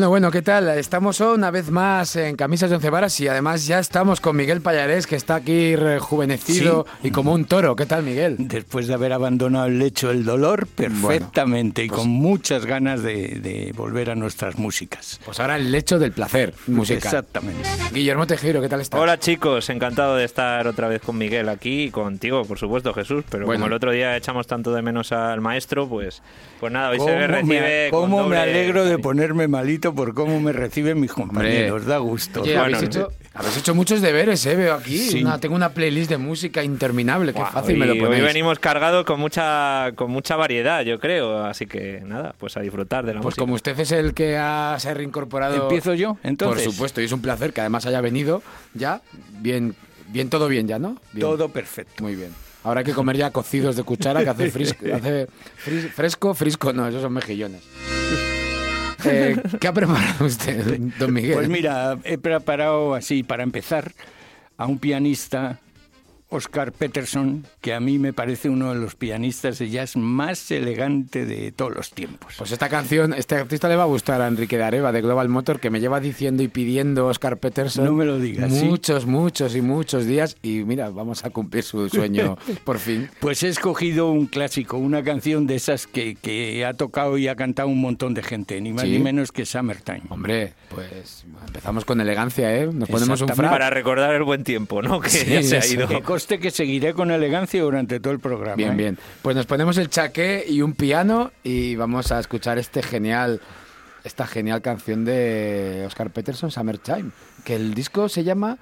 Bueno, bueno, ¿qué tal? Estamos una vez más en Camisas de Once Varas y además ya estamos con Miguel Pallarés, que está aquí rejuvenecido y como un toro. ¿Qué tal, Miguel? Después de haber abandonado el lecho del dolor, perfectamente y pues con muchas ganas de, de volver a nuestras músicas. Pues ahora el lecho del placer musical. Exactamente. Guillermo Tejero, ¿qué tal estás? Hola chicos, encantado de estar otra vez con Miguel aquí y contigo, por supuesto, Jesús. Pero Bueno. como el otro día echamos tanto de menos al maestro, pues, pues nada, hoy se ¿Cómo, le recibe. me, con cómo me doble- alegro de ponerme malito por cómo me reciben mis compañeros. Da gusto. Oye, Bueno, habéis, hecho, habéis hecho muchos deberes, ¿eh? Veo aquí. Sí. Una- tengo una playlist de música interminable. Qué Buah, fácil hoy, me lo hoy ponéis. venimos cargados con mucha, con mucha variedad, yo creo. Así que nada, pues a disfrutar de la Pues música. como usted es el que ha, se ha reincorporado... ¿Empiezo yo? Entonces. Por supuesto, y es un placer que además haya venido ya. Bien, bien todo bien ya, ¿no? Bien. Todo perfecto. Muy bien. Ahora hay que comer ya cocidos de cuchara, que hace, frisco, hace fris- fresco, frisco, no, esos son mejillones. Eh, ¿Qué ha preparado usted, don Miguel? Pues mira, he preparado así para empezar a un pianista, Oscar Peterson, que a mí me parece uno de los pianistas de jazz más elegante de todos los tiempos. Pues esta canción, este artista le va a gustar a Enrique de Areva de Global Motor, que me lleva diciendo y pidiendo Oscar Peterson. No me lo digas, ¿sí? Muchos, muchos y muchos días. Y mira, vamos a cumplir su sueño por fin. Pues he escogido un clásico, una canción de esas que, que ha tocado y ha cantado un montón de gente, ni más ¿Sí? ni menos que Summertime. Hombre, pues empezamos con elegancia, ¿eh? Nos ponemos un frac. Para recordar el buen tiempo, ¿no? Que Sí, ya se ha ido. Conste que seguiré con elegancia durante todo el programa. Bien, ¿eh? bien. Pues nos ponemos el chaqué y un piano y vamos a escuchar este genial, esta genial canción de Oscar Peterson, Summertime, que el disco se llama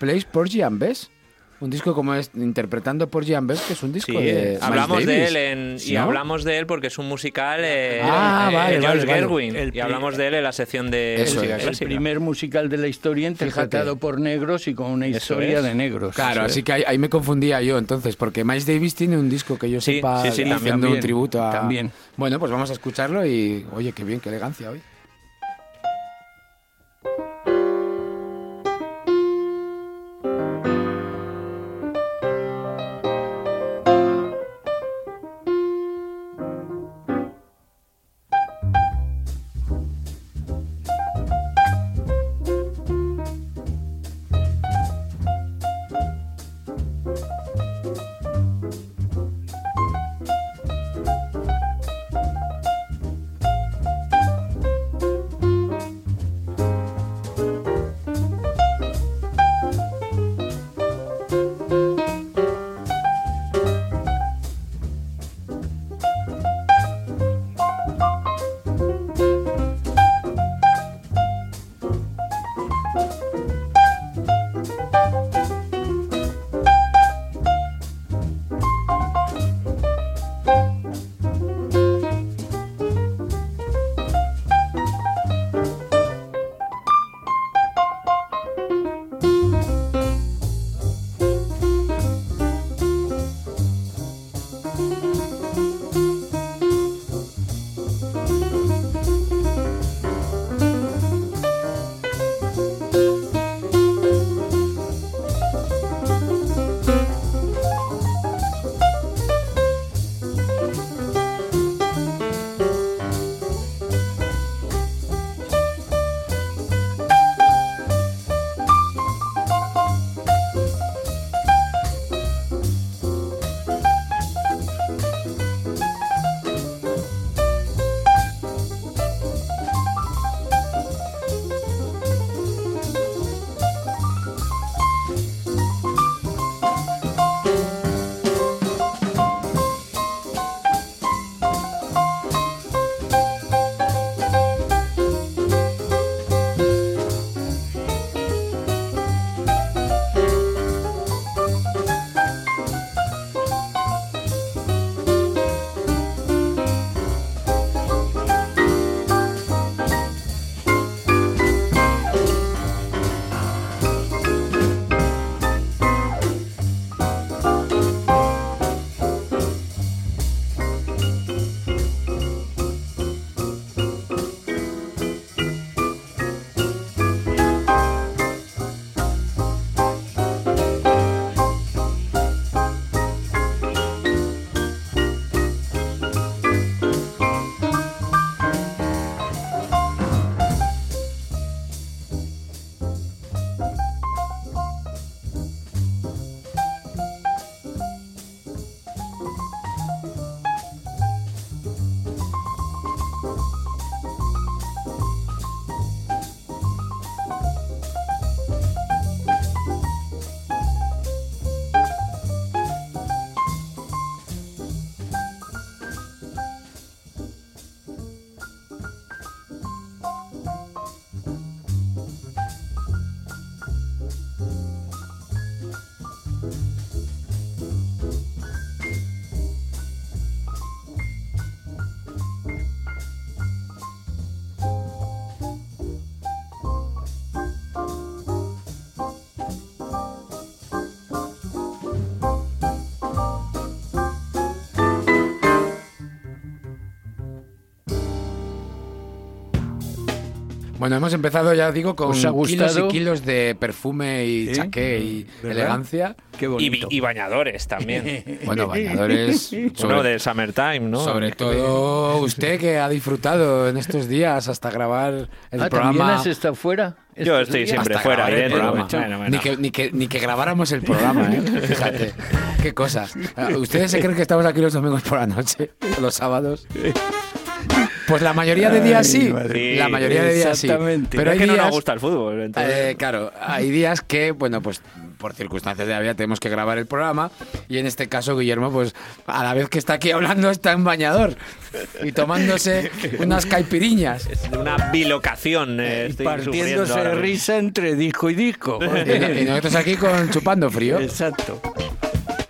Place Porgy and Bess. Un disco como es interpretando Porgy and Bess, que es un disco Sí, de hablamos Miles de él en- ¿Sí, y no? hablamos de él porque es un musical eh, Ah, eh, vale, George vale. Gerwin y hablamos de él en la sección de Eso música es. El primer musical de la historia interpretado por negros y con una historia es. de negros. Claro, así es. que ahí, ahí me confundía yo entonces, porque Miles Davis tiene un disco que yo Sí, sepa sí, sí, haciendo también, un tributo a... también. Bueno, pues vamos a escucharlo y oye, qué bien, qué elegancia hoy. Bueno, hemos empezado, ya digo, con ¿Os ha kilos y kilos de perfume y ¿Sí? chaqué y ¿Verdad? elegancia. Qué Y, bonito. y bañadores también. Bueno, bañadores. Uno sobre- de Summertime, ¿no? Sobre todo usted que ha disfrutado en estos días hasta grabar el Ah, ¿también programa. has estado fuera? Yo estoy días? siempre hasta fuera, el programa. Bueno, bueno. Ni, que, ni, que, ni que grabáramos el programa, ¿eh? Fíjate. Qué cosas. Ah, ¿Ustedes se creen que estamos aquí los domingos por la noche? ¿O los sábados? Pues la mayoría de días sí. La mayoría de días sí. Exactamente. Pero es hay que no nos gusta el fútbol. entonces- eh, claro, hay días que, bueno, pues por circunstancias de la vida tenemos que grabar el programa y en este caso Guillermo, pues a la vez que está aquí hablando está en bañador y tomándose unas caipiriñas. Es una bilocación. eh, estoy partiéndose risa entre disco y disco. Y, y nosotros aquí con chupando frío, Exacto.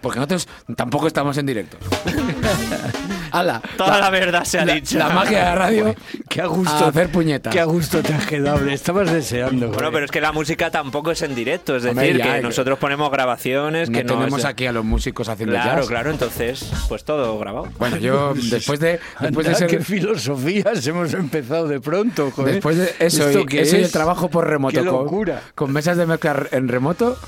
porque nosotros tampoco estamos en directo. ¡Hala! Toda la verdad se ha la, dicho. la magia de la radio Qué a gusto. a hacer puñetas. Qué a gusto te has quedado. Estabas deseando. Bueno, pero es que la música tampoco es en directo, es Hombre, decir, ya, que nosotros ponemos grabaciones no que no tenemos es- aquí a los músicos haciendo Claro, jazz. claro, entonces, pues todo grabado. Bueno, yo después de después de ser qué filosofías hemos empezado de pronto, joder. Después de eso, ¿Esto y, qué eso y el es? trabajo por remoto Qué con- locura. Con, mesas de mezcla en remoto.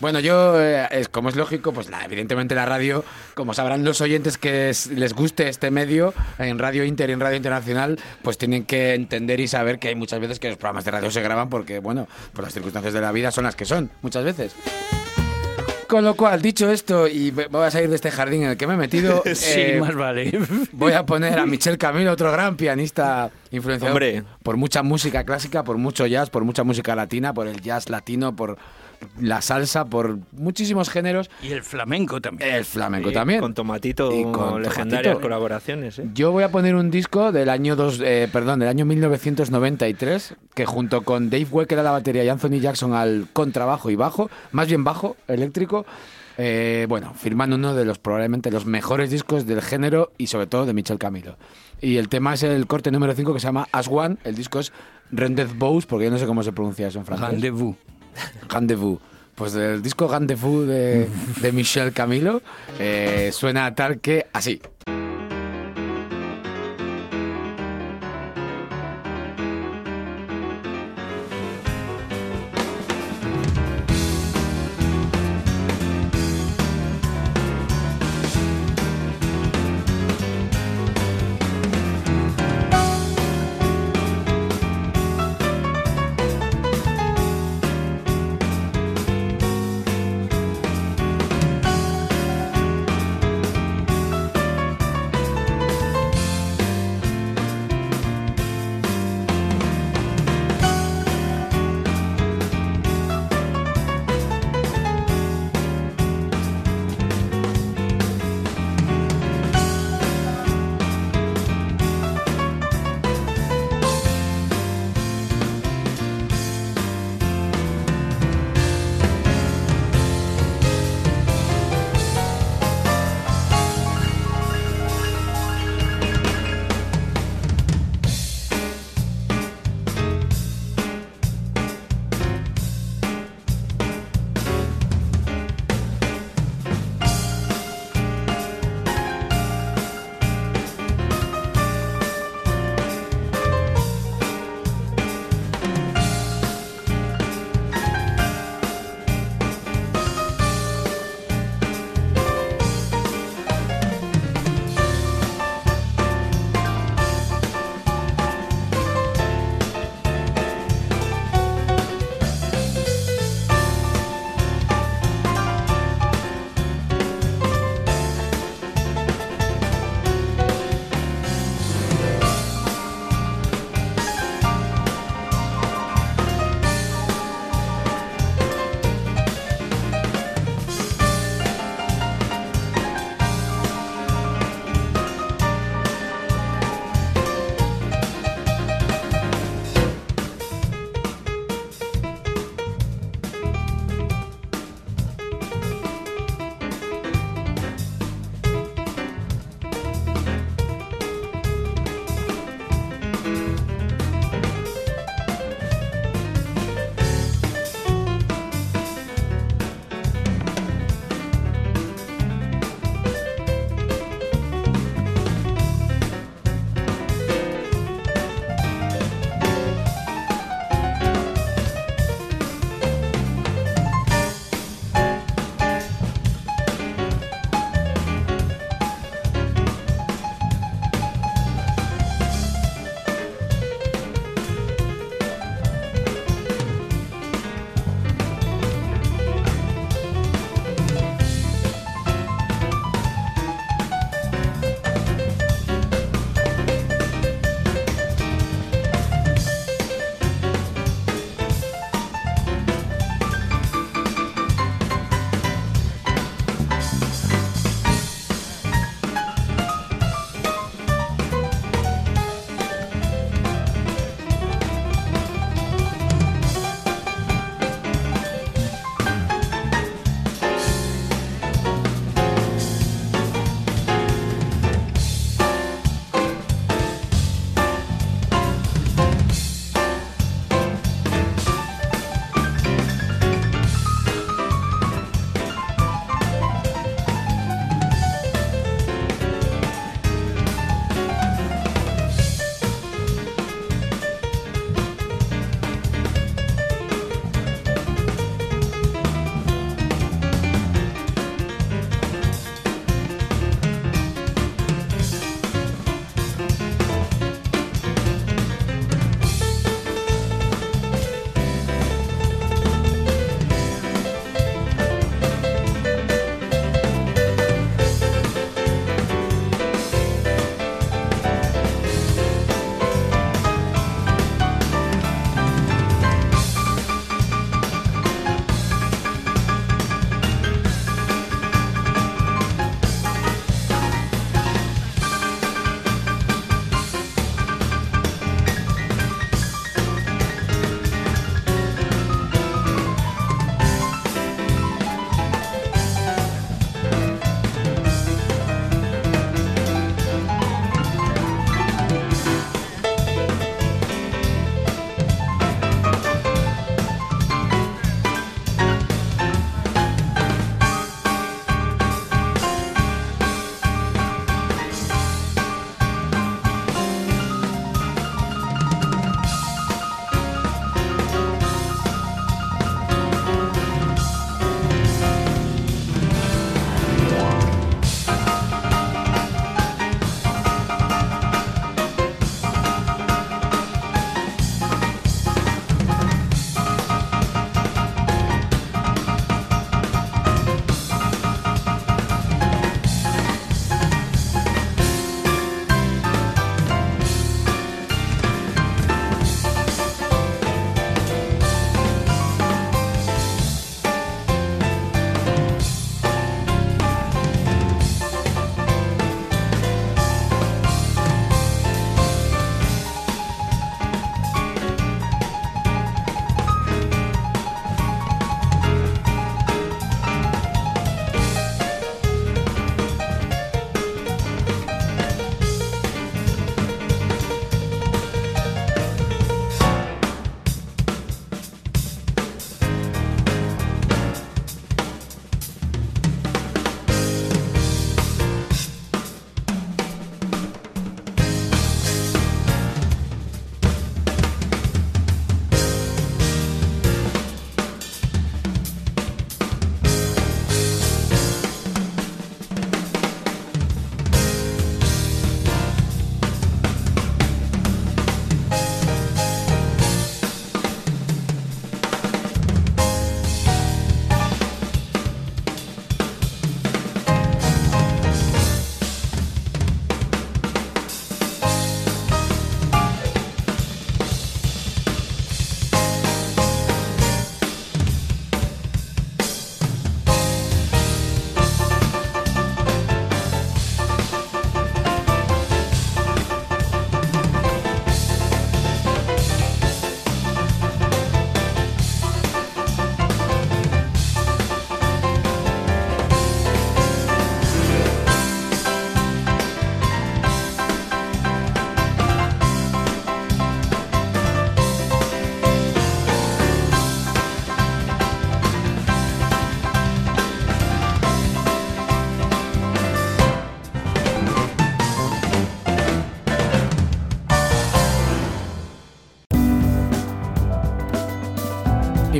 Bueno, yo, eh, es, como es lógico, pues la, evidentemente la radio, como sabrán los oyentes que es- les guste este medio, en Radio Inter y en Radio Internacional, pues tienen que entender y saber que hay muchas veces que los programas de radio se graban porque, bueno, pues las circunstancias de la vida son las que son, muchas veces. Con lo cual, dicho esto, y voy a salir de este jardín en el que me he metido, Sí, eh, más vale. Voy a poner a Michel Camilo, otro gran pianista influenciado Hombre. por mucha música clásica, por mucho jazz, por mucha música latina, por el jazz latino, por la salsa, por muchísimos géneros. Y el flamenco también. El flamenco Sí, también. Con Tomatito, Y con legendarias Tomatito. colaboraciones, ¿eh? Yo voy a poner un disco del año dos, eh, perdón, del año 1993 que junto con Dave Wecker a la batería y Anthony Jackson al contrabajo y bajo, más bien bajo eléctrico, eh, bueno, firmando uno de los probablemente los mejores discos del género y sobre todo de Michel Camilo. Y el tema es el corte número 5 que se llama As One, el disco es Rendezvous, porque yo no sé cómo se pronuncia eso en francés. Rendezvous. Rendezvous. Pues del disco Rendezvous de, de Michel Camilo eh, suena tal que así.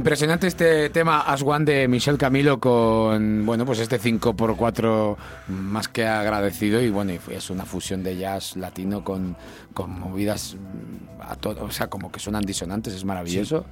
Impresionante este tema As One de Michel Camilo con, bueno, pues este 5x4 más que agradecido y bueno, es una fusión de jazz latino con, con movidas a todo, o sea, como que suenan disonantes, es maravilloso.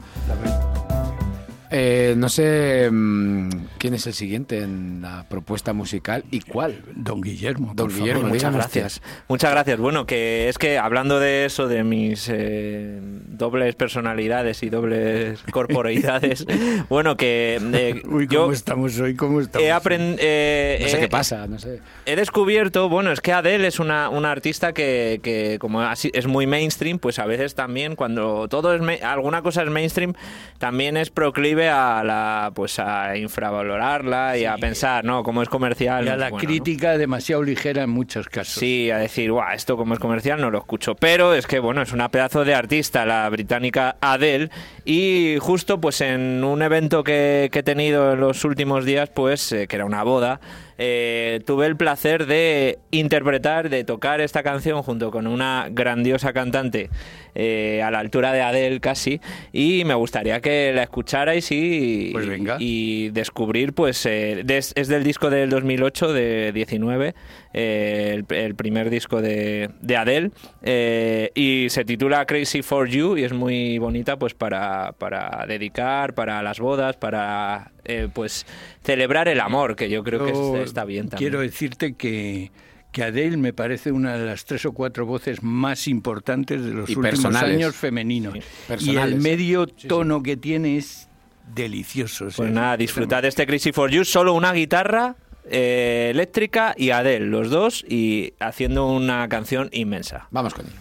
Eh, no sé mm, quién es el siguiente en la propuesta musical y cuál. Don Guillermo. Don por Guillermo, favor. Muchas gracias. Muchas gracias. Bueno, que es que hablando de eso, de mis eh, dobles personalidades y dobles corporeidades, bueno, que eh, Uy, yo ¿cómo estamos hoy? ¿Cómo estamos? he aprendido... No sé qué pasa, no sé. He descubierto, bueno, es que Adele es una, una artista que, que como así, es muy mainstream, pues a veces también cuando todo es alguna cosa es mainstream, también es proclive a la pues a infravalorarla y a pensar, ¿no? Como es comercial. Y a la bueno, ¿no? crítica demasiado ligera en muchos casos. Sí, a decir, guau, esto como es comercial no lo escucho. Pero es que, bueno, es una pedazo de artista, la británica Adele. Y justo, pues en un evento que, que he tenido en los últimos días, pues, eh, que era una boda, eh, tuve el placer de interpretar, de tocar esta canción junto con una grandiosa cantante eh, a la altura de Adele casi. Y me gustaría que la escucharais y, Pues venga. y descubrir, pues, eh, des- es del disco del 2008, de 19, eh, el, el primer disco de, de Adele, eh, y se titula Crazy for You y es muy bonita, pues, para, para dedicar, para las bodas, para, eh, pues, celebrar el amor, que yo creo que es- está bien también. Quiero decirte que, que Adele me parece una de las tres o cuatro voces más importantes de los Y últimos personales. años femeninos. Sí, y el medio tono que tiene es delicioso. o sea, Pues nada, disfrutad de este Crazy for You, solo una guitarra eh, eléctrica y Adele, los dos, y haciendo una canción inmensa. Vamos con ello.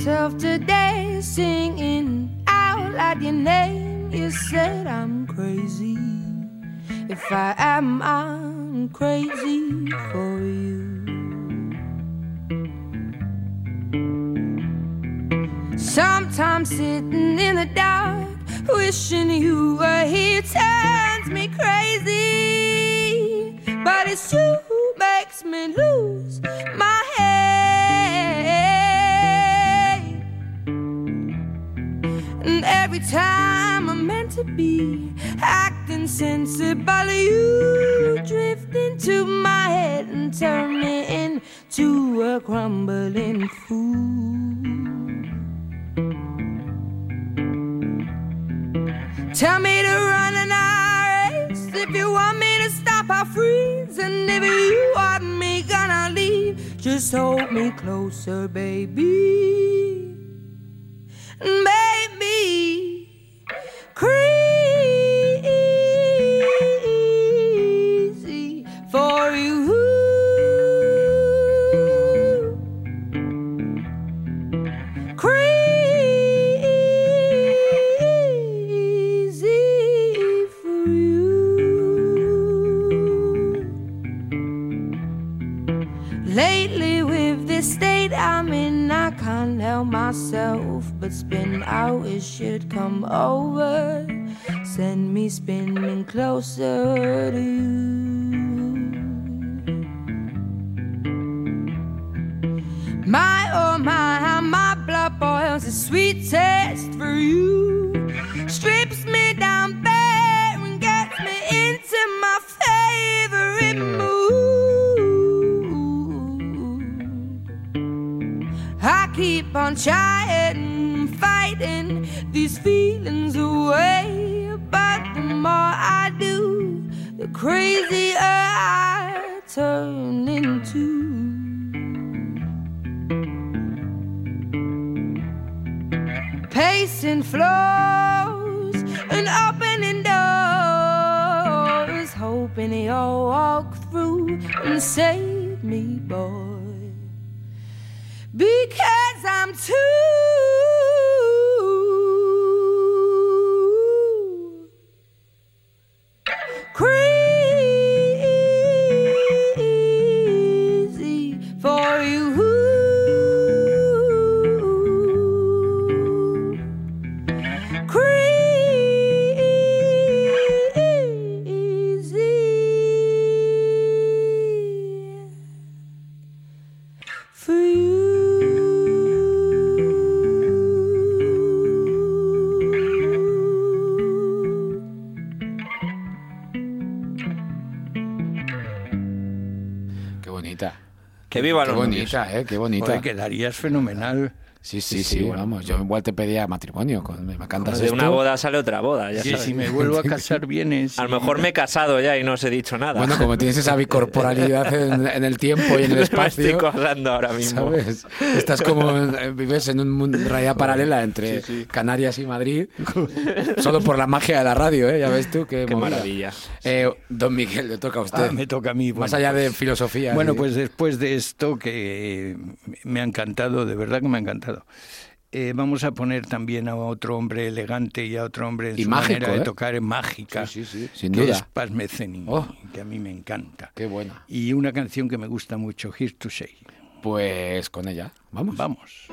Myself today singing out loud your name. You said I'm crazy. If I am, I'm crazy for you. Sometimes sitting in the dark, wishing you were here turns me crazy. But it's you who makes me lose my head. Every time I'm meant to be acting sensible, you drift into my head and turn me into a crumbling fool. Tell me to run and I race. If you want me to stop, I'll freeze. And if you want me gonna leave, just hold me closer, baby for you. Que viva Qué los novios. bonita, ¿eh? Qué bonita. Joder, quedarías fenomenal. Sí, sí, Sí, sí, sí, bueno. vamos. Yo igual te pedía matrimonio. Con, me cantas De esto. una boda sale otra boda, ya Sí, sabes. si me vuelvo a casar vienes. A lo mejor me he casado ya y no os he dicho nada. Bueno, como tienes esa bicorporalidad en, en el tiempo y en el me estoy espacio, acordando ahora mismo. ¿sabes? Estás como, eh, vives en un mundo- realidad paralela entre Canarias y Madrid, solo por la magia de la radio, ¿eh? Ya ves tú, qué, Qué maravilla. Eh, don Miguel, le toca a usted. Ah, me toca a mí. Más allá de pues- filosofía. Bueno, pues después de esto que me ha encantado, de verdad que me ha encantado. Eh, vamos a poner también a otro hombre elegante y a otro hombre en Y su mágico, manera ¿eh? de tocar en mágica, Sí, sí, sí, sin que duda. es Paz Oh. que a mí me encanta. Qué buena. Y una canción que me gusta mucho, Here to Say. Pues con ella, vamos. Vamos.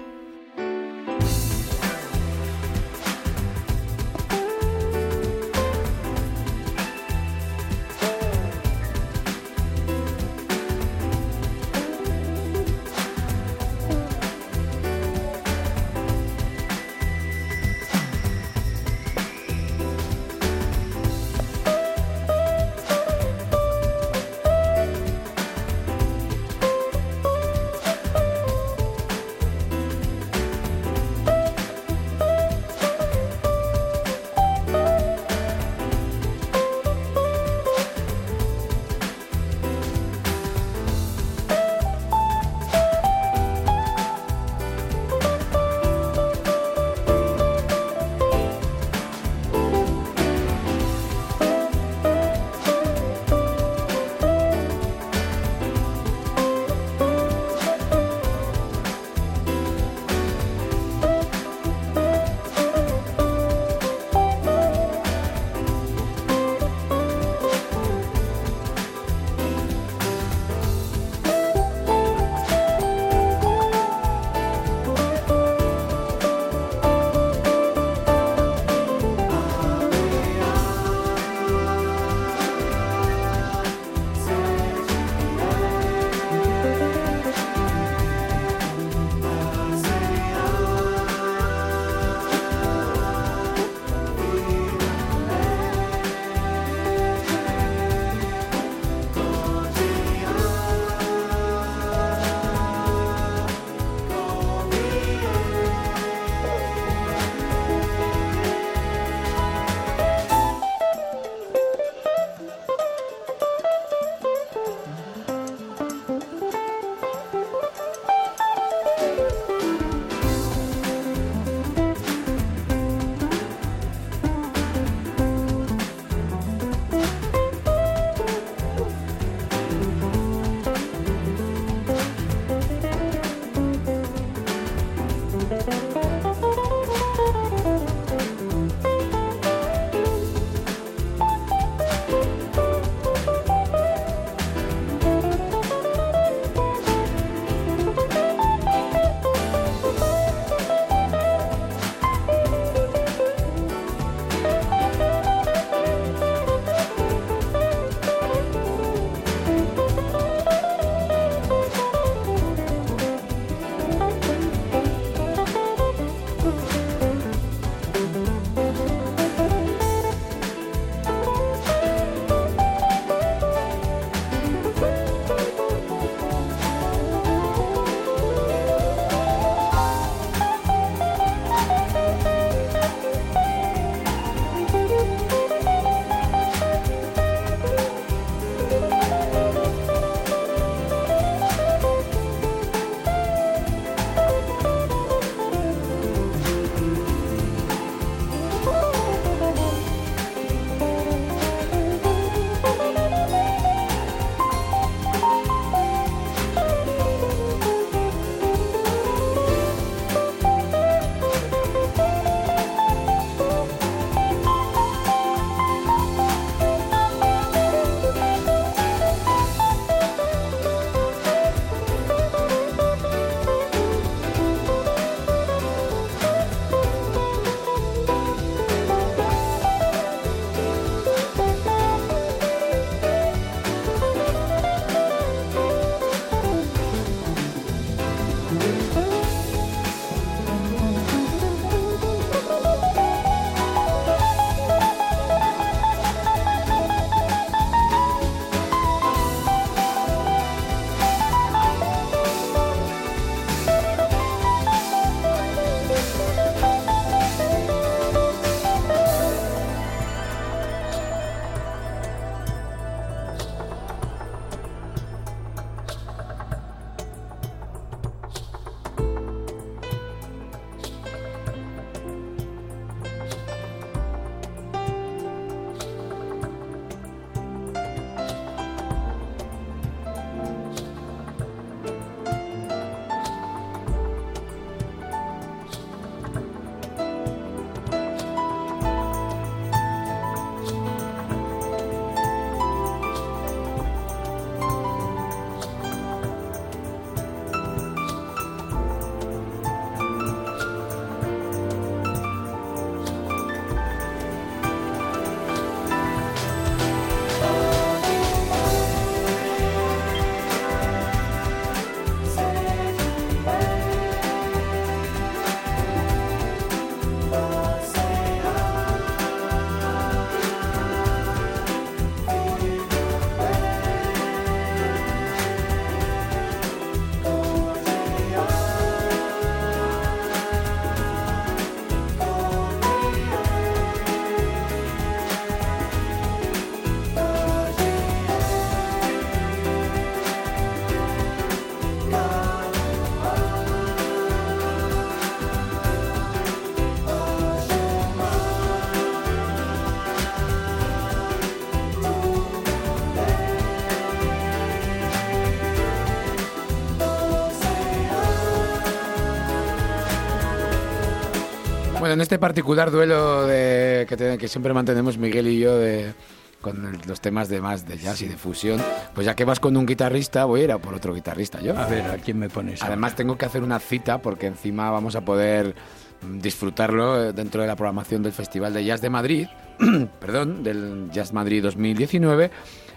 Bueno, en este particular duelo de, que, te- que siempre mantenemos Miguel y yo de, con los temas de más de jazz y de fusión, pues ya que vas con un guitarrista, voy a ir a por otro guitarrista yo. A ver, ¿a quién me pones? ahora? Además tengo que hacer una cita porque encima vamos a poder mm, disfrutarlo eh, dentro de la programación del Festival de Jazz de Madrid, perdón, del Jazz Madrid 2019,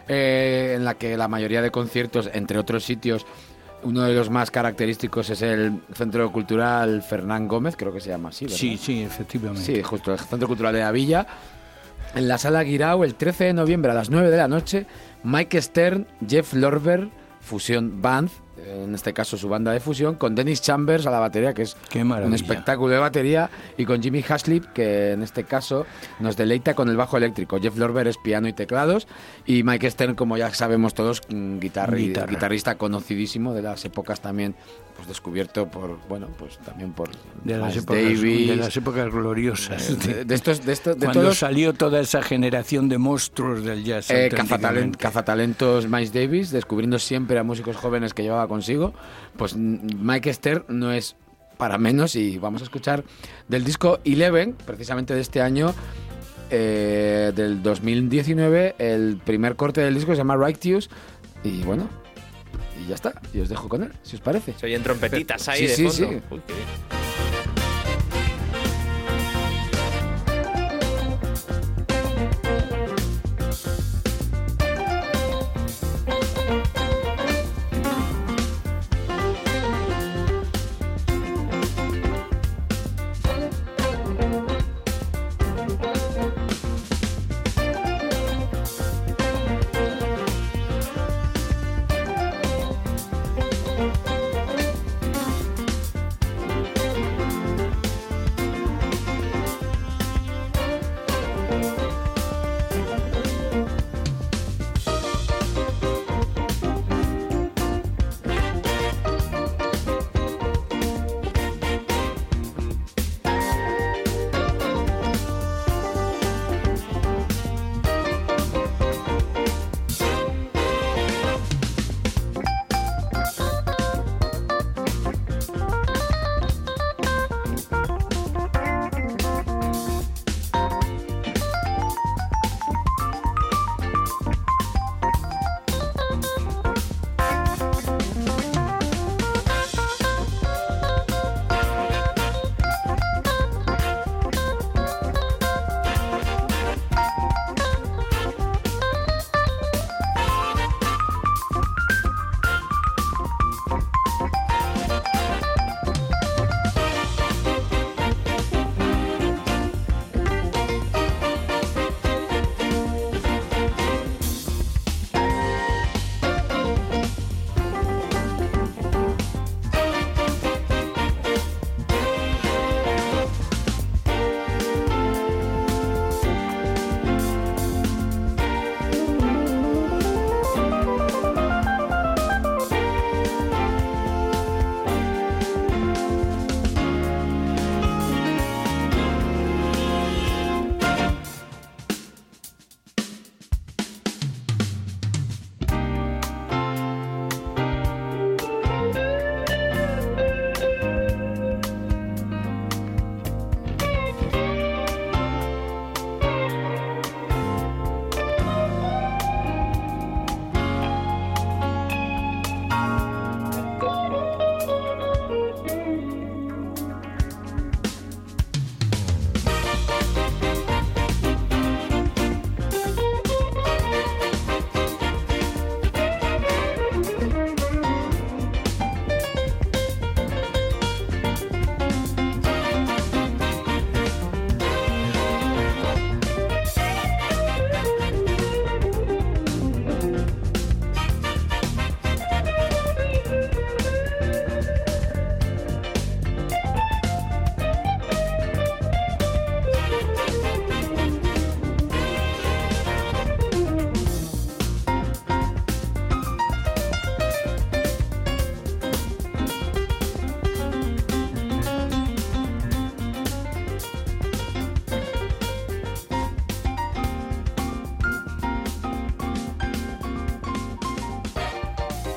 eh, en la que la mayoría de conciertos, entre otros sitios, uno de los más característicos es el Centro Cultural Fernán Gómez, creo que se llama así, ¿verdad? Sí, sí, efectivamente. Sí, justo, el Centro Cultural de la Villa. En la Sala Guirao, el 13 de noviembre a las 9 de la noche, Mike Stern, Jeff Lorber, Fusión Band, en este caso su banda de fusión, con Dennis Chambers a la batería, que es un espectáculo de batería, y con Jimmy Haslip, que en este caso nos deleita con el bajo eléctrico. Jeff Lorber es piano y teclados, y Mike Stern, como ya sabemos todos, mm, Guitarra. guitarrista conocidísimo de las épocas también, pues descubierto por, bueno, pues también por De las, épocas, Davis, de las épocas gloriosas. de, de estos, de estos, de Cuando todos. salió toda esa generación de monstruos del jazz. eh, cazatalentos Miles Davis, descubriendo siempre a músicos jóvenes que llevaba consigo. Pues mm, Mike Stern no es para menos y vamos a escuchar del disco Eleven, precisamente de este año, eh, del 2019, el primer corte del disco se llama Righteous y bueno, y ya está, y os dejo con él, si os parece. Se oyen trompetitas ahí Sí, de sí, fondo. sí. Uy, qué bien.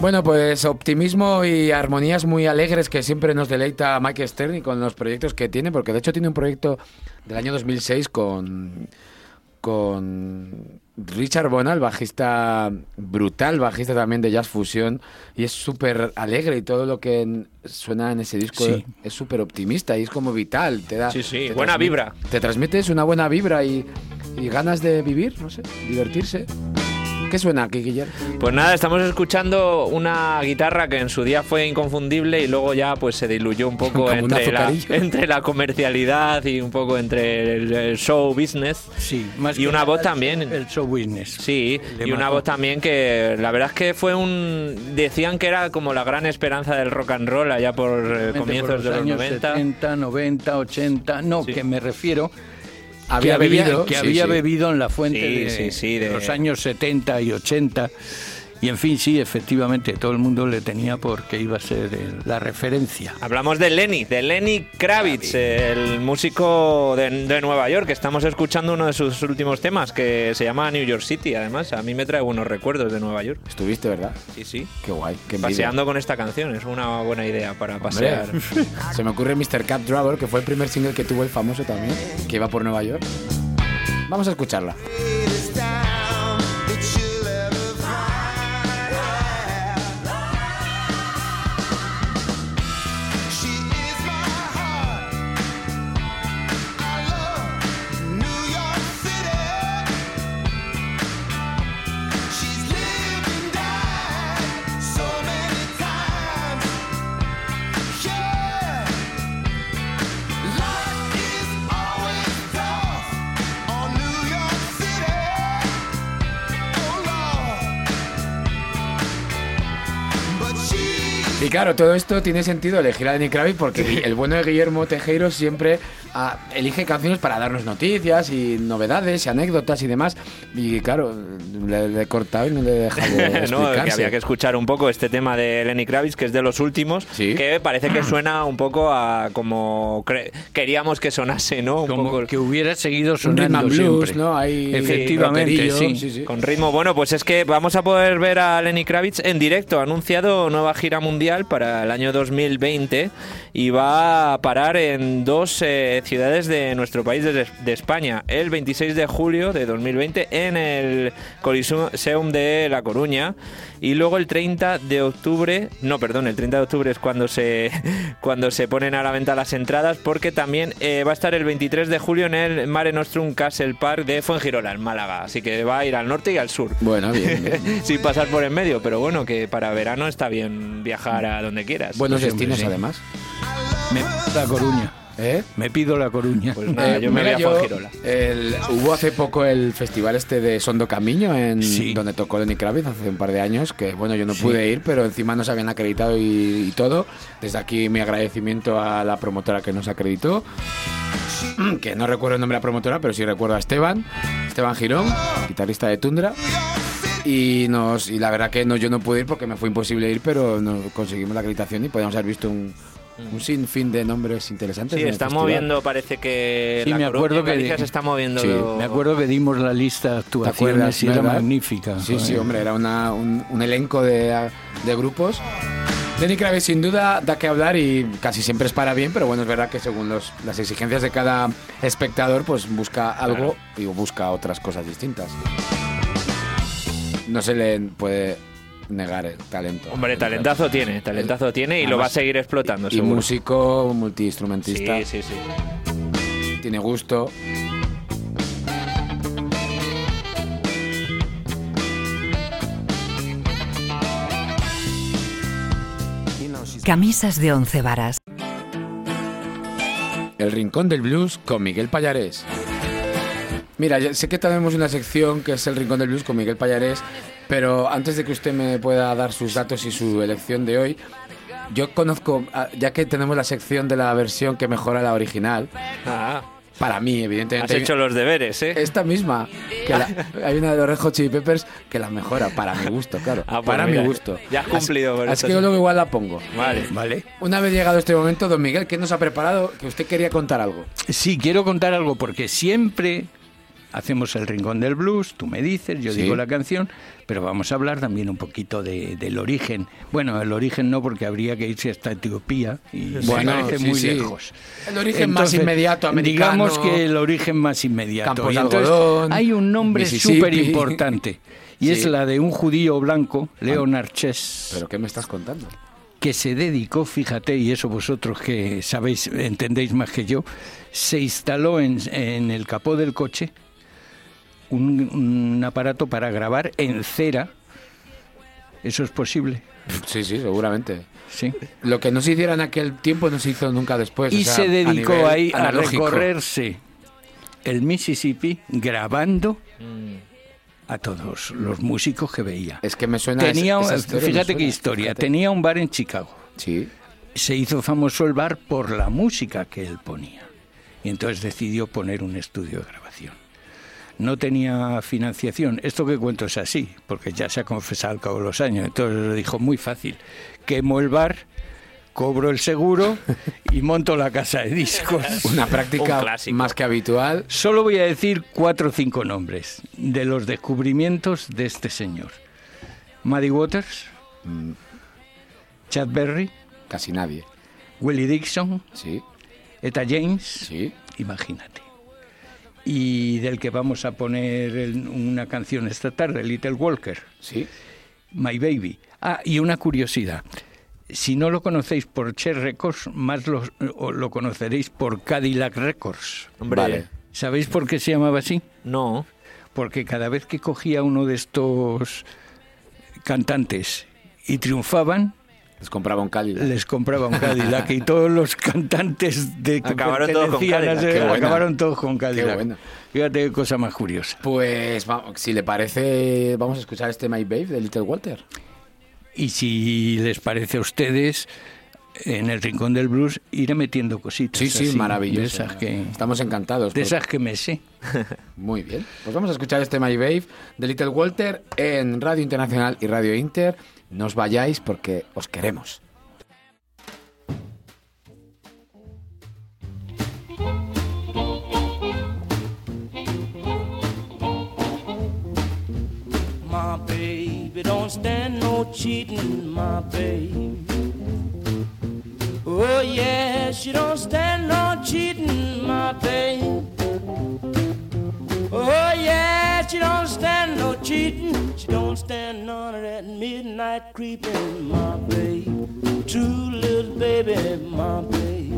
Bueno, pues optimismo y armonías muy alegres que siempre nos deleita Mike Stern y con los proyectos que tiene, porque de hecho tiene un proyecto del año 2006 con, con Richard Bona, el bajista brutal, bajista también de Jazz Fusion, y es súper alegre y todo lo que en- suena en ese disco Sí. es súper optimista y es como vital, te da... Sí, sí, te buena transmite- vibra. Te transmites una buena vibra y, y ganas de vivir, no sé, divertirse. ¿Qué suena aquí, Guillermo? Pues nada, estamos escuchando una guitarra que en su día fue inconfundible y luego ya pues se diluyó un poco entre la, azucarillo. entre la comercialidad y un poco entre el, el show business. Sí, más Y que una voz el- también. El show business. Sí, y una voz también que la verdad es que fue un... Decían que era como la gran esperanza del rock and roll allá por eh, Por comienzos de los años 90. 70, 90, 80. No, Sí. que me refiero Había que había, bebido, que sí, había sí. bebido en la fuente Sí, de, de- los años 70 y 80. Y en fin, sí, efectivamente, todo el mundo le tenía porque iba a ser el- la referencia. Hablamos de Lenny, de Lenny Kravitz, el músico de, de Nueva York, que estamos escuchando uno de sus últimos temas, que se llama New York City, además. A mí me trae buenos recuerdos de Nueva York. Estuviste, ¿verdad? Sí, sí. Qué guay, qué envidia. Paseando con esta canción, es una buena idea para Hombre, pasear. se me ocurre Mr. Cat Driver, que fue el primer single que tuvo el famoso también, que iba por Nueva York. Vamos a escucharla. Claro, todo esto tiene sentido elegir a Lenny Kravitz porque Gui- el bueno de Guillermo Tejero siempre ah, elige canciones para darnos noticias y novedades y anécdotas y demás. Y claro, le, le he cortado y no le he dejado no, que había que escuchar un poco este tema de Lenny Kravitz, que es de los últimos, Sí. que parece que suena un poco a como queríamos que sonase, ¿no? Un Como poco que hubiera seguido sonando and blues, siempre. ¿no? Ahí Efectivamente, sí. sí, sí. Con ritmo bueno, pues es que vamos a poder ver a Lenny Kravitz en directo. Ha anunciado nueva gira mundial para el año 2020 y va a parar en dos eh, ciudades de nuestro país, de, de España. El 26 de julio de 2020 en el Coliseum de La Coruña y luego el 30 de octubre, no, perdón, el 30 de octubre es cuando se cuando se ponen a la venta las entradas porque también eh, va a estar el 23 de julio en el Mare Nostrum Castle Park de Fuengirola, en Málaga. Así que va a ir al norte y al sur. Bueno, bien, bien. Sin pasar por en medio, pero bueno, que para verano está bien viajar a donde quieras. Buenos Pues sí, destinos, sí. además. Me pido la Coruña. ¿Eh? Me pido la Coruña. Pues nada, Eh, yo me voy a Fuengirola. hubo hace poco el festival este de Sondo Camino, en, Sí. donde tocó Lenny Kravitz hace un par de años, que bueno, yo no pude ir, pero encima nos habían acreditado y, y todo. Desde aquí mi agradecimiento a la promotora que nos acreditó, que no recuerdo el nombre de la promotora, pero sí recuerdo a Esteban, Esteban Girón, guitarrista de Tundra. Y, nos, y la verdad que no, yo no pude ir porque me fue imposible ir, pero nos conseguimos la acreditación y podemos haber visto un, un sinfín de nombres interesantes. Sí, está moviendo, parece que Sí, la me acuerdo que- Galicia se está moviendo. Sí, Me acuerdo que dimos la lista de actuaciones y era magnífica. Sí, sí, hombre, era una- un, un elenco de, de grupos. Lenny Kravitz sin duda da que hablar y casi siempre es para bien, pero bueno, es verdad que según los- las exigencias de cada espectador, pues busca algo y busca otras cosas distintas. No se le puede negar el talento. Hombre, talentazo tiene, talentazo tiene y lo va a seguir explotando, Y seguro. músico, Sí, multiinstrumentista, sí, sí. tiene gusto. Camisas de once varas. El Rincón del Blues con Miguel Payarés. Mira, ya sé que tenemos una sección que es el Rincón del Blues con Miguel Payarés, pero antes de que usted me pueda dar sus datos y su elección de hoy, yo conozco, ah, ya que tenemos la sección de la versión que mejora la original, Ah, para mí, has evidentemente. hecho los deberes, ¿eh? Esta misma, que la- hay una de los Red Hot Chili Peppers que la mejora, para mi gusto, claro. Ah, pues para mira, mi gusto. ya has cumplido Así esto, que yo luego igual la pongo. Vale. Vale. Una vez llegado este momento, don Miguel, ¿qué nos ha preparado? Que usted quería contar algo. Sí, quiero contar algo porque siempre hacemos el rincón del blues, tú me dices, yo Sí. digo la canción, pero vamos a hablar también un poquito de- del origen. Bueno, el origen no, porque habría que irse hasta Etiopía y Bueno, parece sí, muy sí. lejos. El origen más inmediato americano. Digamos que el origen más inmediato. Campos Y de entonces algodón, hay un nombre súper importante. Y es la de un judío blanco, Leonard Chess ¿Pero qué me estás contando? que se dedicó, fíjate, y eso vosotros que sabéis, entendéis más que yo, se instaló en, en el capó del coche un, un aparato para grabar en cera. ¿Eso es posible? Sí, sí, seguramente. Sí. Lo que no se hiciera en aquel tiempo no se hizo nunca después. y o sea, se a dedicó nivel ahí a recorrerse el Mississippi grabando a todos los músicos que veía. Es que me suena Tenía, esa- esa historia me fíjate qué historia, fíjate. tenía un bar en Chicago. Sí. se hizo famoso el bar por la música que él ponía. Y entonces decidió poner un estudio de grabación. No tenía financiación. Esto que cuento es así, porque ya se ha confesado al cabo de los años. Entonces le dijo muy fácil. Quemo el bar, cobro el seguro y monto la casa de discos. Una Un práctica clásico. más que habitual. Solo voy a decir cuatro o cinco nombres de los descubrimientos de este señor. Muddy Waters, Chad Berry, Casi nadie. Willie Dixon, Sí, Eta James, sí. imagínate. Y del que vamos a poner el- una canción esta tarde, Little Walker, Sí. My Baby. Ah, y una curiosidad. Si no lo conocéis por Che Records, más lo conoceréis por Cadillac Records. Hombre, Vale. ¿Sabéis por qué se llamaba así? no. Porque cada vez que cogía uno de estos cantantes y triunfaban, Les compraba un Cadillac. les compraba un Cadillac y todos los cantantes de que Acabaron todos con Cadillac. Qué acabaron todos con Cadillac. Fíjate qué cosa más curiosa. Pues si le parece, vamos a escuchar este My Babe de Little Walter. Y si les parece a ustedes, en el rincón del blues iré metiendo cositas. Sí, sí, así, maravilloso. De esas que, Estamos encantados. de esas que me sé. Muy bien. Pues vamos a escuchar este My Babe de Little Walter en Radio Internacional y Radio Inter. No os vayáis porque os queremos. My baby don't stand no cheating, my baby. Oh yeah, she don't stand no cheating, my baby. Oh yeah, she don't stand no cheating. She don't stand none of that midnight creeping, my baby. True little baby, my baby.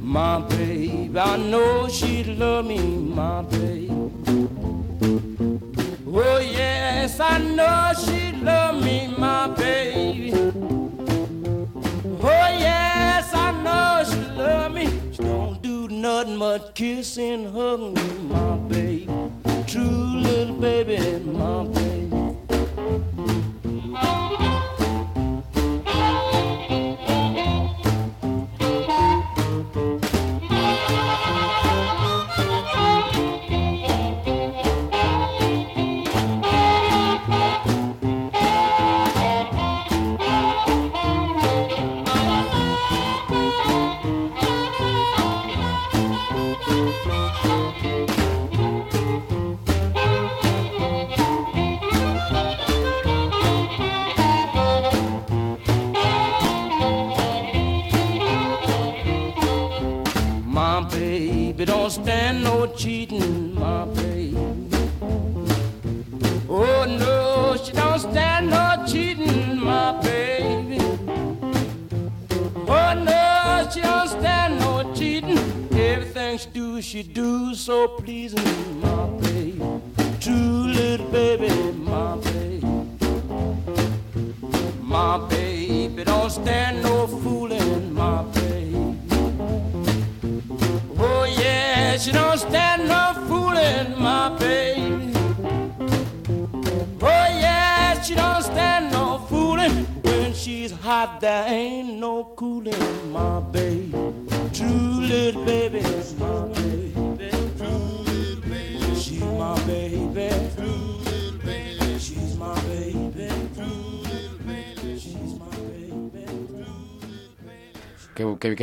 My baby, I know she'd love me, my baby. Oh yes, I know she love me, my baby. Oh yes, I know she love me. She don't do nothing but kiss and hug me, my baby.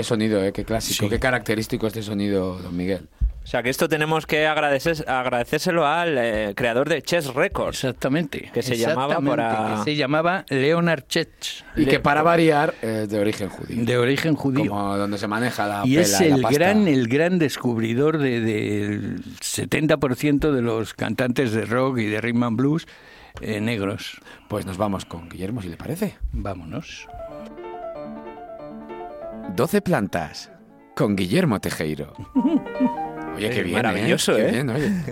Sonido, ¿eh? qué clásico, Sí. qué característico este sonido, don Miguel. O sea que esto tenemos que agradecer, agradecérselo al eh, creador de Chess Records. Exactamente. Que se llamaba para- que se llamaba Leonard Chetch, Y que para variar es de origen judío. de origen judío. Como donde se maneja la y pela es la el pasta. gran, el gran descubridor de- del 70% de los cantantes de rock y de rhythm and blues eh, negros. Pues nos vamos con Guillermo, si le parece. Vámonos. 12 plantas con Guillermo Tejeiro. Oye, qué Eh, bien, maravilloso, Qué ¿eh? bien, oye.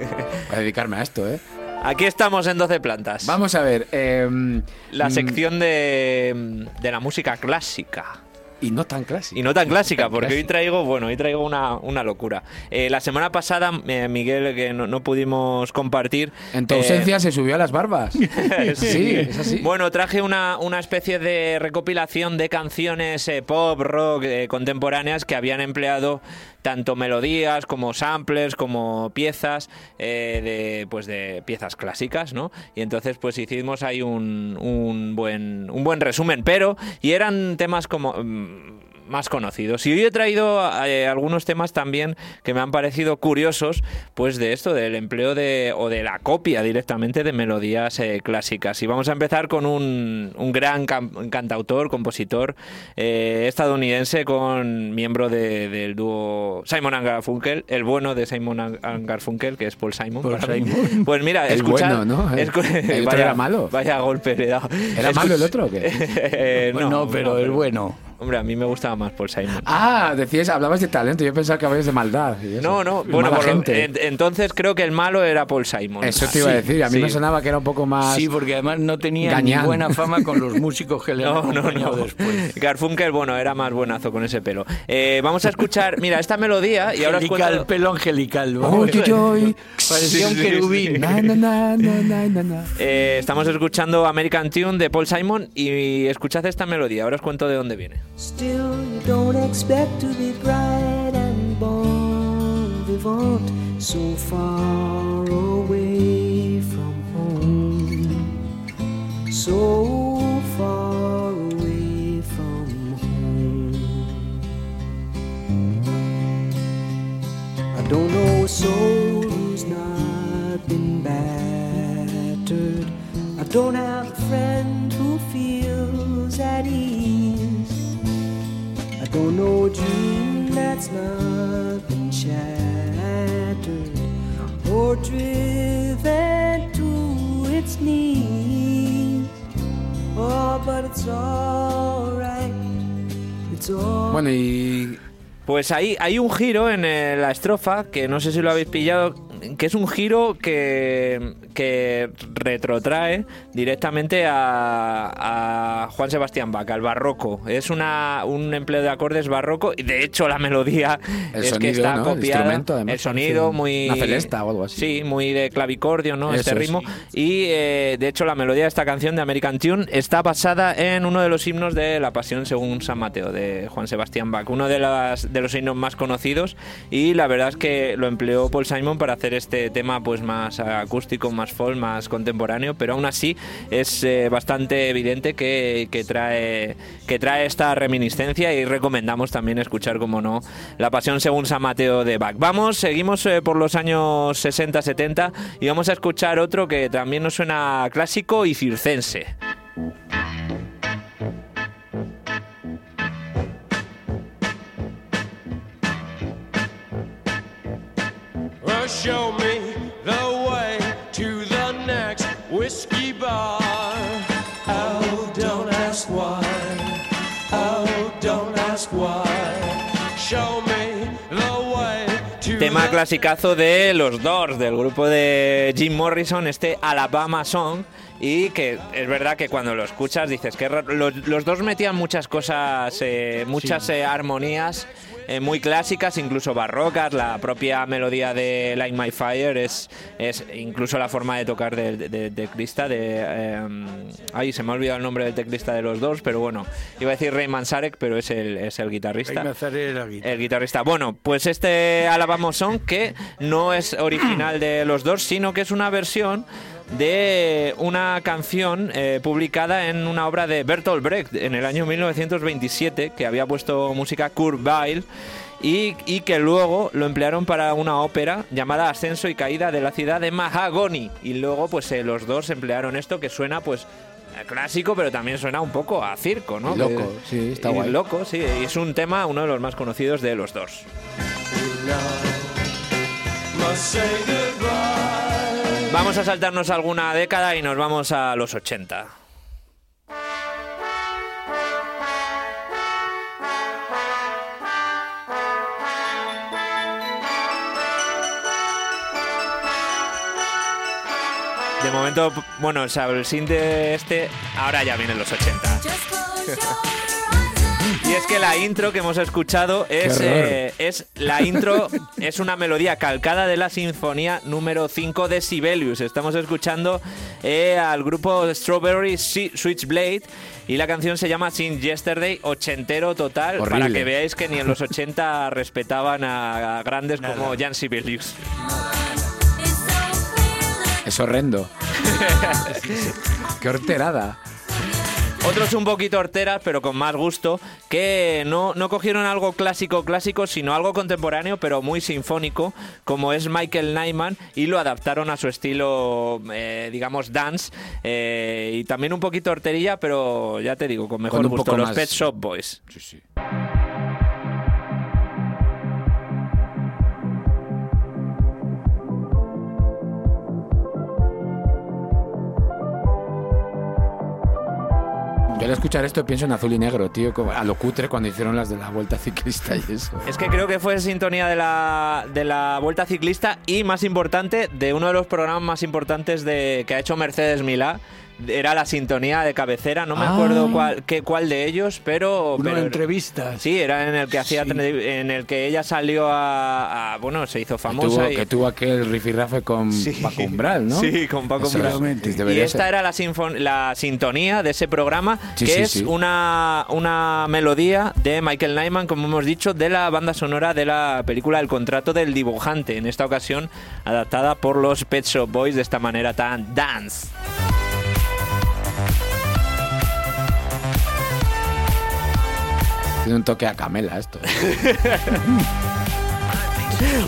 Voy a dedicarme a esto, ¿eh? Aquí estamos en 12 plantas. Vamos a ver. em, La mm, sección de, de la música clásica. Y no tan clásico. Y no tan clásica, tan porque hoy clásica. traigo, bueno, hoy traigo una, una locura. Eh, la semana pasada, eh, Miguel, que no, no pudimos compartir. En tu eh, ausencia se subió a las barbas. sí, es así. Bueno, traje una, una especie de recopilación de canciones eh, pop, rock eh, contemporáneas que habían empleado tanto melodías como samplers, como piezas eh, de, pues de piezas clásicas, ¿no? Y entonces pues hicimos ahí un, un buen, un buen resumen, pero y eran temas como... mm, más conocidos. Y hoy he traído eh, algunos temas también que me han parecido curiosos, pues de esto, del empleo de, o de la copia directamente de melodías eh, clásicas. Y vamos a empezar con un, un gran cantautor, compositor eh, estadounidense, con miembro de- del dúo Simon and Garfunkel, el bueno de Simon Garfunkel, que es Paul Simon. Paul. Pues mira, El bueno, ¿no? El- escu- el vaya, era malo. Vaya golpe le he dado. ¿Era malo el otro o qué? Eh, no, pero el bueno. Hombre, a mí me gustaba más Paul Simon. Ah, decías, hablabas de talento. Yo pensaba que hablabas de maldad. y eso. No, no, bueno, Mala por lo- gente. en- entonces creo que el malo era Paul Simon. Eso te iba a Sí, decir. A mí sí. me sonaba que era un poco más. Sí, porque además no tenía Gañán. ni buena fama con los músicos que le han No, no, acompañado no. después. Garfunkel, bueno, era más buenazo con ese pelo. Eh, vamos a escuchar, mira, esta melodía y ahora os Angelical, cuento... pelo angelical. Vamos. Parecía un querubín. sí. Na, na, na, na, na, na, na. Eh, estamos escuchando American Tune de Paul Simon y escuchad esta melodía, ahora os cuento de dónde viene. Still, you don't expect to be bright and bon vivant so far away from home. So far away from home. I don't know a soul who's not been battered. I don't have a friend who feels at ease. I don't know a dream that's not been shattered or driven to its knees. Oh, but it's alright. It's all Bueno, y. Pues ahí hay un giro en eh, la estrofa, que no sé si lo habéis pillado, que es un giro que, que retrotrae directamente a, a Juan Sebastián Bach, al barroco. Es una, un empleo de acordes barroco y de hecho la melodía El es que sonido, está ¿no? El copiada. instrumento, además, el sonido parece muy... una celesta o algo así. Sí, muy de clavicordio, ¿no? este Eso es. ritmo. Y eh, de hecho la melodía de esta canción de American Tune está basada en uno de los himnos de la Pasión según San Mateo, de Juan Sebastián Bach, uno de, las, de los himnos más conocidos y la verdad es que lo empleó Paul Simon para hacer este tema pues más acústico, más folk, más contemporáneo, pero aún así es eh, bastante evidente que, que trae, que trae esta reminiscencia y recomendamos también escuchar, como no, la Pasión según San Mateo de Bach. Vamos, seguimos eh, por los años 60-70 y vamos a escuchar otro que también nos suena clásico y circense. The clasicazo de los Doors, del grupo de Jim Morrison, este Alabama Song. Y que es verdad que cuando lo escuchas dices que los dos metían muchas cosas, eh, muchas eh, armonías eh, muy clásicas, incluso barrocas. La propia melodía de Light My Fire es, es incluso la forma de tocar del de, de teclista. De, eh, ay, se me ha olvidado el nombre del teclista de los Doors, pero bueno, iba a decir Ray Manzarek, pero es el, es el guitarrista. Guitarra. El guitarrista. Bueno, pues este Alabama Song que no es original de los dos, sino que es una versión de una canción eh, publicada en una obra de Bertolt Brecht en el año 1927, que había puesto música Kurt Weill. Y, y que luego lo emplearon para una ópera llamada Ascenso y Caída de la ciudad de Mahagoni. Y luego, pues eh, los dos emplearon esto que suena, pues, eh, clásico, pero también suena un poco a circo, ¿no? Y loco, Que- sí, está y guay. Loco, sí. Y es un tema, uno de los más conocidos de los dos. Vamos a saltarnos alguna década y nos vamos a los 80. De momento, bueno, o sea, el este, ahora ya vienen los 80. Y es que la intro que hemos escuchado es, eh, es la intro es una melodía calcada de la sinfonía número 5 de Sibelius. Estamos escuchando eh, al grupo Strawberry Switchblade y la canción se llama Sin Yesterday, ochentero total, Horrible. para que veáis que ni en los 80 respetaban a, a grandes como Jan Sibelius. Es horrendo. Qué horterada. Otros un poquito horteras, pero con más gusto, que no, no cogieron algo clásico clásico, sino algo contemporáneo, pero muy sinfónico, como es Michael Nyman, y lo adaptaron a su estilo, eh, digamos, dance, eh, y también un poquito horterilla, pero ya te digo, con mejor Con gusto, los más- Pet Shop Boys. Sí, sí. Yo al escuchar esto pienso en azul y negro, tío, a lo cutre cuando hicieron las de la vuelta ciclista y eso. Es que creo que fue sintonía de la, de la Vuelta Ciclista y, más importante, de uno de los programas más importantes de, que ha hecho Mercedes Milá. Era la sintonía de cabecera, no me Ah. acuerdo cuál, qué, cuál de ellos, pero... Una pero- entrevista. Sí, era en el que hacía Sí. en el que ella salió a, a- bueno, se hizo Que famosa tuvo, y que tuvo aquel rifirrafe con Paco Umbral, ¿no? Sí, con Paco Umbral. Y esta ser. era la, sinfon- la sintonía de ese programa, Sí, que sí, es sí. Una, una melodía de Michael Nyman, como hemos dicho, de la banda sonora de la película El contrato del dibujante, en esta ocasión adaptada por los Pet Shop Boys de esta manera tan dance. Tiene un toque a Camela esto.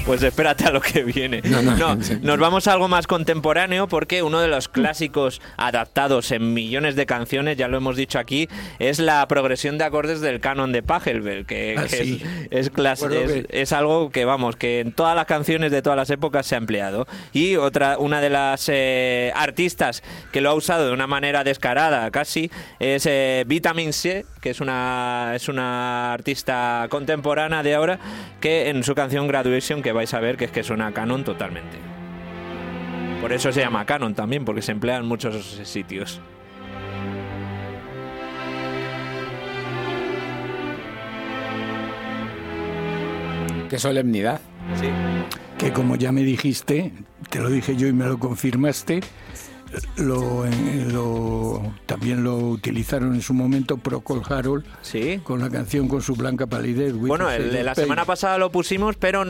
Pues espérate a lo que viene. No, no, nos vamos a algo más contemporáneo porque uno de los clásicos adaptados en millones de canciones, ya lo hemos dicho aquí, es la progresión de acordes del canon de Pachelbel, que, Ah, que sí. es, es, es algo que, vamos, que en todas las canciones de todas las épocas se ha empleado. Y otra, una de las eh, artistas que lo ha usado de una manera descarada casi es eh, Vitamin C, que es una, es una artista contemporánea de ahora, que en su canción Graduation, que vais a ver que es que suena a canon totalmente. Por eso se llama canon también, porque se emplea en muchos sitios. Qué solemnidad. Sí. que como ya me dijiste, te lo dije yo y me lo confirmaste, lo, lo- también lo utilizaron en su momento Procol Harold Sí. con la canción con su blanca palidez. Bueno, el la semana pasada lo pusimos, pero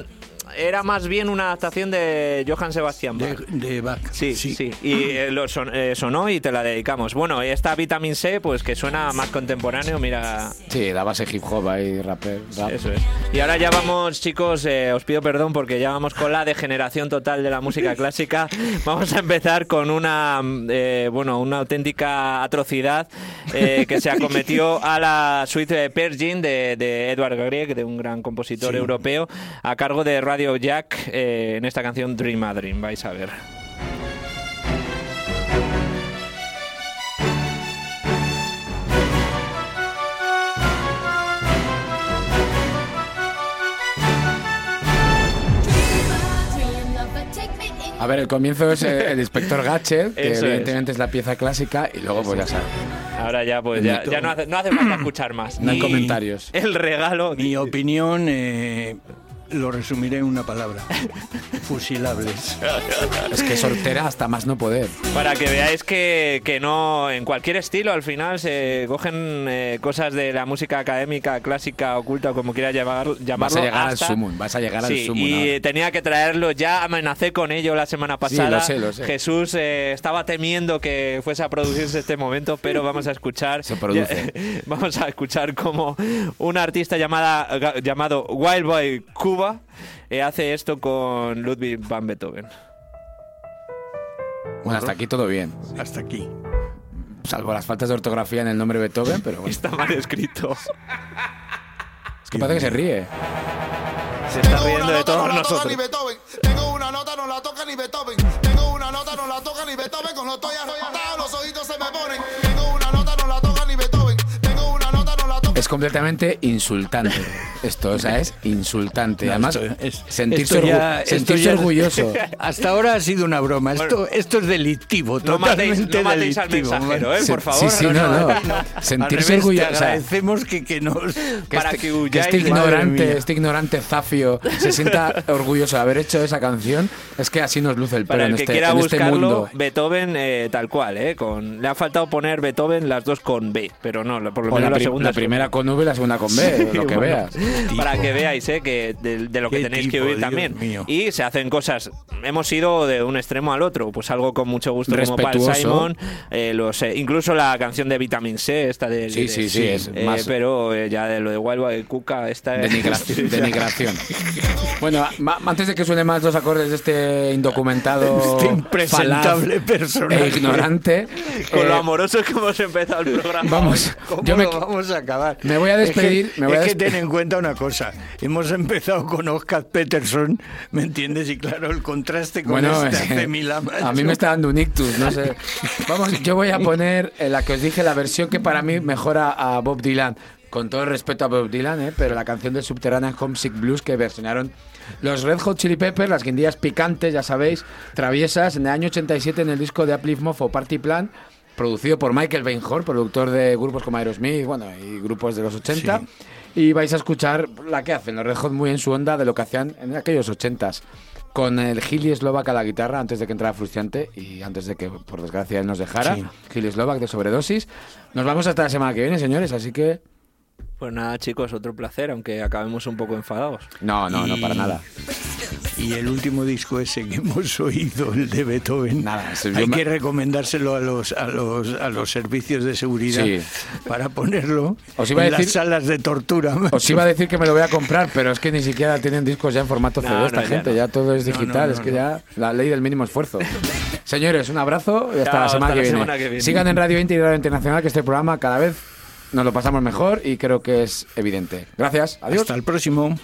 era más bien una adaptación de Johann Sebastian Bach. de, de Bach. Sí, sí, Y eh, lo son- eh, sonó y te la dedicamos. Bueno, esta Vitamin C, pues que suena más contemporáneo, mira. Sí, la base hip hop ahí, rapper. rap. Eso es. Y ahora ya vamos, chicos, eh, os pido perdón porque ya vamos con la degeneración total de la música clásica. Vamos a empezar con una, mm, eh, bueno, una auténtica atrocidad eh, que se acometió a la suite de Pergin de, de Edward Grieg, de un gran compositor Sí. europeo, a cargo de Radio Jack eh, en esta canción Dream a Dream. Vais a ver. A ver, el comienzo es eh, el inspector Gadget, que Eso evidentemente es. la pieza clásica, y luego pues ya sabes. Ahora ya, pues ya, ya no, hace, no hace falta escuchar más. No hay comentarios. El regalo. Mi opinión, eh, lo resumiré en una palabra. Fusilables. Es que sortera hasta más no poder. Para que veáis que, que no, en cualquier estilo al final se cogen eh, cosas de la música académica, clásica, oculta, o como quieras llamar, llamarlo. Vas a llegar hasta- al sumum, vas a llegar Sí, al sumum. y ahora. tenía que traerlo, ya amenacé con ello la semana pasada. lo sé, lo sé. Jesús eh, estaba temiendo que fuese a producirse este momento, pero vamos a escuchar. Se produce. vamos a escuchar como un artista llamada, llamado Wild Boy Cuba eh, hace esto con Ludwig van Beethoven. Bueno, hasta aquí todo bien. Hasta aquí. Salvo las faltas de ortografía en el nombre Beethoven, pero bueno. Está mal escrito. Es que parece que se ríe. Se está Tengo riendo de nota, todos no la toca nosotros. ni Beethoven. Tengo una nota, no la toca ni Beethoven. Tengo una nota, no la toca ni Beethoven. Cuando estoy arrebatado, los ojitos se me ponen. Es completamente insultante. Esto, o sea, es insultante. No, Además, esto es- sentirse, esto orgu- ya- esto sentirse ya- orgulloso. Hasta ahora ha sido una broma. Esto, Bueno. esto es delictivo, No matéis, no matéis al delictivo. mensajero, ¿eh? Por favor. Sí, sí, no, no. Sentirse revés, orgulloso. Te agradecemos que, que nos... que para este, que que huyáis este ignorante, este ignorante zafio se sienta orgulloso de haber hecho esa canción, es que así nos luce el pelo en este, quiera en este buscarlo, mundo. Beethoven eh, tal cual, ¿eh? Con, le ha faltado poner Beethoven las dos con B, pero no, por lo menos la, la, segunda. la primera con V y la segunda con B, lo que bueno, veas. Para que veáis ¿eh? que de, de lo que tenéis que tipo, oír también. mío. Y se hacen cosas. Hemos ido de un extremo al otro. Pues algo con mucho gusto como Paul Respetuoso. Simon. eh, los, eh, incluso la canción de Vitamin C, esta de. Sí, de- sí, sí, es eh, más- Pero eh, ya de lo de Wild Wild Cuca, esta es- Denigración. denigración. Bueno, antes de que suenen más los acordes de este indocumentado, Este impresentable personaje. e ignorante, Con lo amoroso que hemos empezado el programa. vamos, ¿Cómo yo me, lo vamos a acabar? Me voy a despedir, Es que, me voy a es que ten en cuenta una cosa. Hemos empezado con Oscar Peterson, ¿me entiendes? Y claro, el contraste con Bueno, este es que mil amas. a mí me está dando un ictus, no sé. Vamos, yo voy a poner eh, la que os dije, la versión que para mí mejora a Bob Dylan. Con todo el respeto a Bob Dylan, ¿eh? pero la canción del Subterranean Homesick Blues que versionaron los Red Hot Chili Peppers, las guindillas picantes, ya sabéis, traviesas, en el año 87 en el disco de Uplift Mofo Party Plan, producido por Michael Bainhor, productor de grupos como Aerosmith, bueno, y grupos de los 80. Y vais a escuchar la que hacen los Red Hot muy en su onda de lo que hacían en aquellos 80s con el Gili Slovak a la guitarra antes de que entrara Frustrante y antes de que, por desgracia, él nos dejara. Sí. Gili Slovak de sobredosis. Nos vamos hasta la semana que viene, señores, así que. Pues nada, chicos, otro placer, aunque acabemos un poco enfadados. No, no, no, para nada. Y el último disco ese que hemos oído, el de Beethoven, Nada, hay que recomendárselo a los, a los, a los servicios de seguridad Sí. para ponerlo Os iba a en decir- las salas de tortura. Os iba a decir que me lo voy a comprar, pero es que ni siquiera tienen discos ya en formato CD No, esta no, ya gente, no. ya todo es No, digital, no, es que no. ya la ley del mínimo esfuerzo. Señores, un abrazo y hasta, Chao, la, semana hasta que la viene. semana que viene. Sigan en Radio 20 y Radio Internacional, que este programa cada vez nos lo pasamos mejor y creo que es evidente. Gracias, adiós. Hasta el próximo.